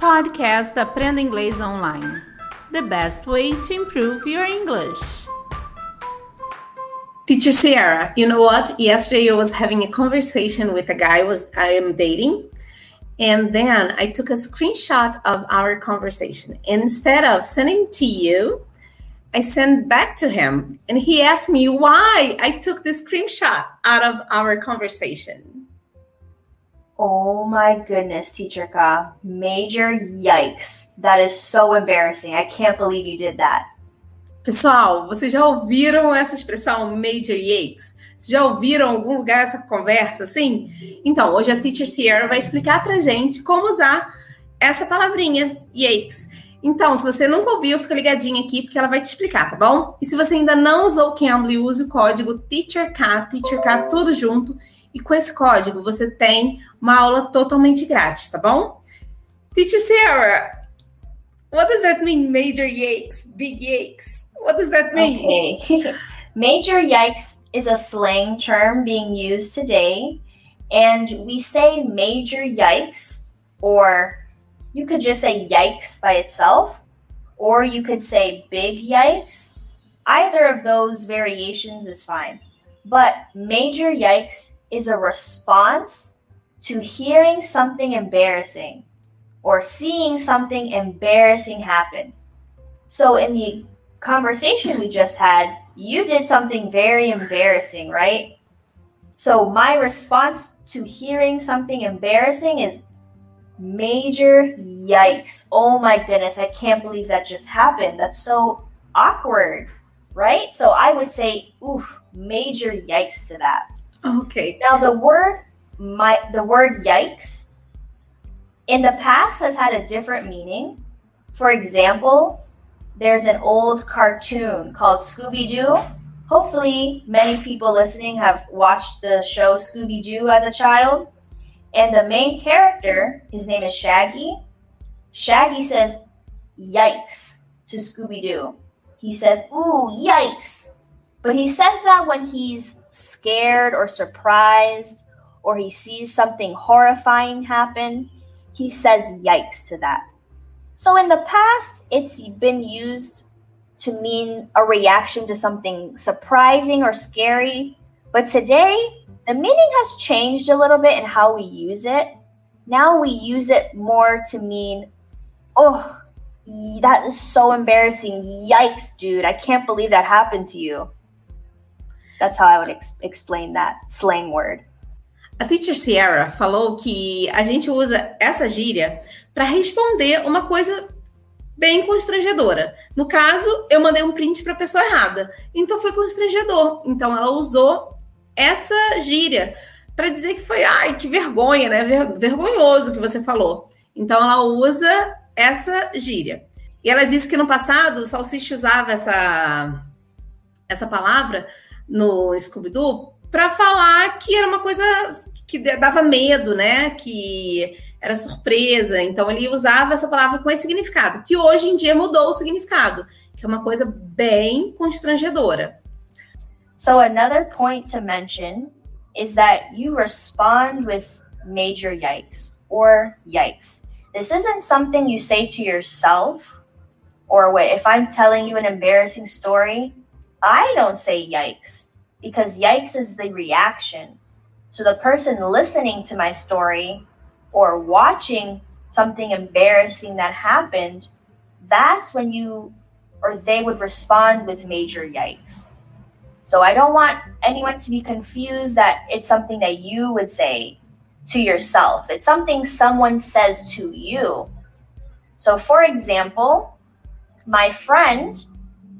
Podcast Aprenda Inglês Online. The best way to improve your English. Teacher Sierra, you know what? Yesterday I was having a conversation with a guy was I am dating. And then I took a screenshot of our conversation. And instead of sending to you, I sent back to him. And he asked me why I took the screenshot out of our conversation. Oh my goodness, Teacher Ka. Major yikes. That is so embarrassing. I can't believe you did that. Pessoal, vocês já ouviram essa expressão major yikes? Vocês já ouviram em algum lugar essa conversa assim? Então, hoje a Teacher Sierra vai explicar pra gente como usar essa palavrinha, yikes. Então, se você nunca ouviu, fica ligadinho aqui porque ela vai te explicar, tá bom? E se você ainda não usou o Cambly, use o código TEACHERK, TEACHERK tudo junto. E com esse código você tem uma aula totalmente grátis, tá bom? Teacher Sierra, what does that mean, major yikes, big yikes? What does that mean? Okay. Major yikes is a slang term being used today. And we say major yikes, or you could just say yikes by itself, or you could say big yikes. Either of those variations is fine. But major yikes is a response to hearing something embarrassing or seeing something embarrassing happen. So, in the conversation we just had, you did something very embarrassing, right? So, my response to hearing something embarrassing is major yikes. Oh my goodness, I can't believe that just happened. That's so awkward, right? So, I would say, oof, major yikes to that. Okay. Now, the word my the word yikes in the past has had a different meaning. For example, there's an old cartoon called Scooby Doo. Hopefully, many people listening have watched the show Scooby Doo as a child. And the main character, his name is Shaggy. Shaggy says, Yikes to Scooby Doo. He says, Ooh, yikes. But he says that when he's scared or surprised or he sees something horrifying happen, he says yikes to that. So in the past, it's been used to mean a reaction to something surprising or scary. But today, the meaning has changed a little bit in how we use it. Now we use it more to mean, oh, that is so embarrassing. Yikes, dude. I can't believe that happened to you. That's how I would ex- explain that slang word. A teacher Sierra falou que a gente usa essa gíria para responder uma coisa bem constrangedora. No caso, eu mandei um print para a pessoa errada. Então foi constrangedor. Então ela usou essa gíria para dizer que foi, ai, que vergonha, né? Ver vergonhoso que você falou. Então ela usa essa gíria. E ela disse que no passado o Salsicha usava essa essa palavra no Scooby-Doo para falar que era uma coisa que dava medo, né? Que era surpresa. Então ele usava essa palavra com esse significado, que hoje em dia mudou o significado, que é uma coisa bem constrangedora. So another point to mention is that you respond with major yikes or yikes. This isn't something you say to yourself or what if I'm telling you an embarrassing story, I don't say yikes because yikes is the reaction. So the person listening to my story or watching something embarrassing that happened, that's when you or they would respond with major yikes. So I don't want anyone to be confused that it's something that you would say to yourself. It's something someone says to you. So, for example, my friend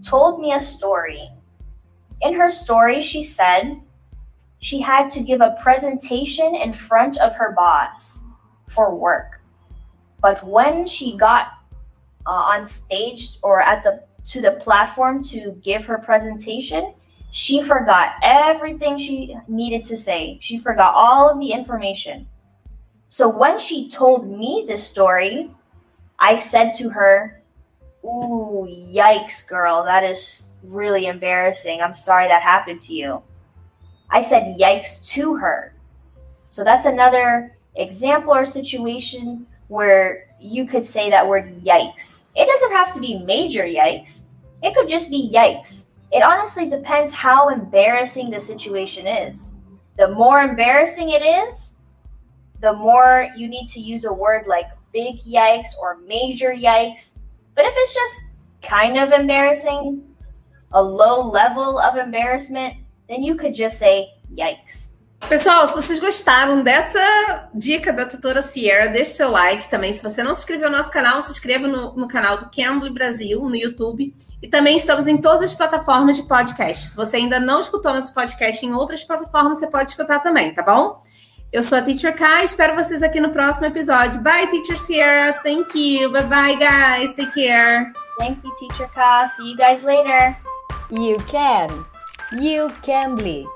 told me a story. In her story, she said she had to give a presentation in front of her boss for work. But when she got uh, on stage or at the to the platform to give her presentation, she forgot everything she needed to say. She forgot all of the information. So when she told me this story, I said to her, Ooh, yikes, girl. That is really embarrassing. I'm sorry that happened to you. I said yikes to her. So that's another example or situation where you could say that word yikes. It doesn't have to be major yikes, it could just be yikes. It honestly depends how embarrassing the situation is. The more embarrassing it is, the more you need to use a word like big yikes or major yikes. But if it's just kind of embarrassing, a low level of embarrassment, then you could just say yikes. Pessoal, se vocês gostaram dessa dica da tutora Sierra, deixe seu like também. Se você não se inscreveu no nosso canal, se inscreva no, no canal do Cambly Brasil, no YouTube. E também estamos em todas as plataformas de podcast. Se você ainda não escutou nosso podcast em outras plataformas, você pode escutar também, tá bom? Eu sou a Teacher Kai, espero vocês aqui no próximo episódio. Bye, Teacher Sierra. Thank you. Bye bye, guys. Take care. Thank you, Teacher Kai. See you guys later. You can. You can be.